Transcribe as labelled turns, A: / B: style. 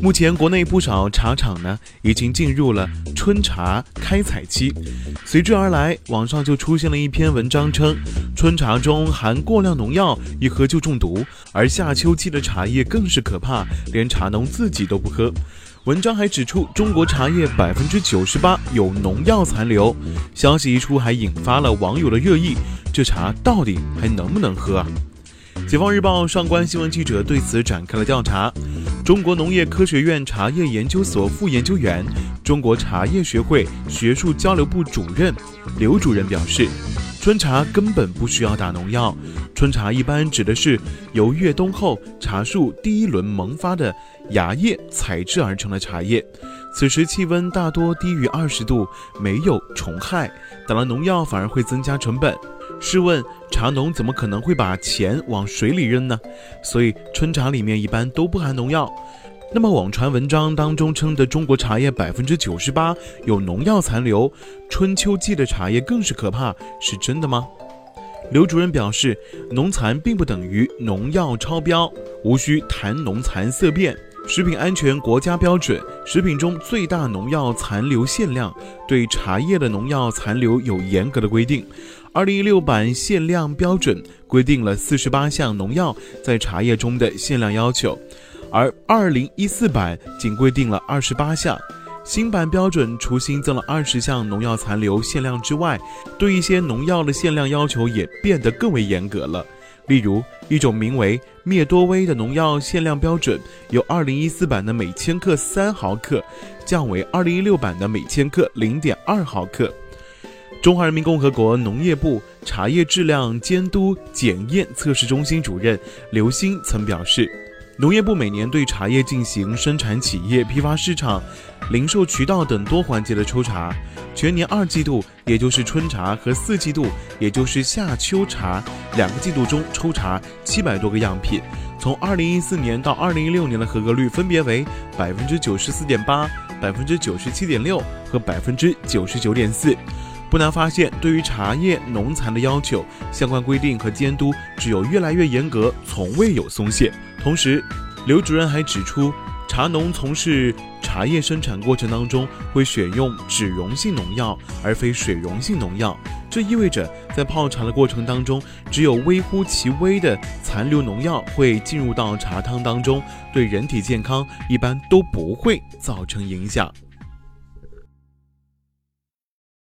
A: 目前，国内不少茶厂呢已经进入了春茶开采期，随之而来，网上就出现了一篇文章称，春茶中含过量农药，一喝就中毒，而夏秋季的茶叶更是可怕，连茶农自己都不喝。文章还指出，中国茶叶百分之九十八有农药残留。消息一出，还引发了网友的热议，这茶到底还能不能喝啊？解放日报上官新闻记者对此展开了调查。中国农业科学院茶叶研究所副研究员、中国茶叶学会学术交流部主任刘主任表示，春茶根本不需要打农药。春茶一般指的是由越冬后茶树第一轮萌发的芽叶采制而成的茶叶，此时气温大多低于二十度，没有虫害，打了农药反而会增加成本。试问茶农怎么可能会把钱往水里扔呢？所以春茶里面一般都不含农药。那么网传文章当中称的中国茶叶百分之九十八有农药残留，春秋季的茶叶更是可怕，是真的吗？刘主任表示，农残并不等于农药超标，无需谈农残色变。食品安全国家标准，食品中最大农药残留限量，对茶叶的农药残留有严格的规定。二零一六版限量标准规定了四十八项农药在茶叶中的限量要求，而二零一四版仅规定了二十八项。新版标准除新增了二十项农药残留限量之外，对一些农药的限量要求也变得更为严格了。例如，一种名为灭多威的农药限量标准，由二零一四版的每千克三毫克降为二零一六版的每千克零点二毫克。中华人民共和国农业部茶叶质量监督检验测试中心主任刘星曾表示，农业部每年对茶叶进行生产企业、批发市场、零售渠道等多环节的抽查。全年二季度，也就是春茶和四季度，也就是夏秋茶两个季度中抽查七百多个样品，从二零一四年到二零一六年的合格率分别为百分之九十四点八、百分之九十七点六和百分之九十九点四。不难发现，对于茶叶农残的要求，相关规定和监督只有越来越严格，从未有松懈。同时，刘主任还指出，茶农从事茶叶生产过程当中会选用脂溶性农药而非水溶性农药，这意味着在泡茶的过程当中，只有微乎其微的残留农药会进入到茶汤当中，对人体健康一般都不会造成影响。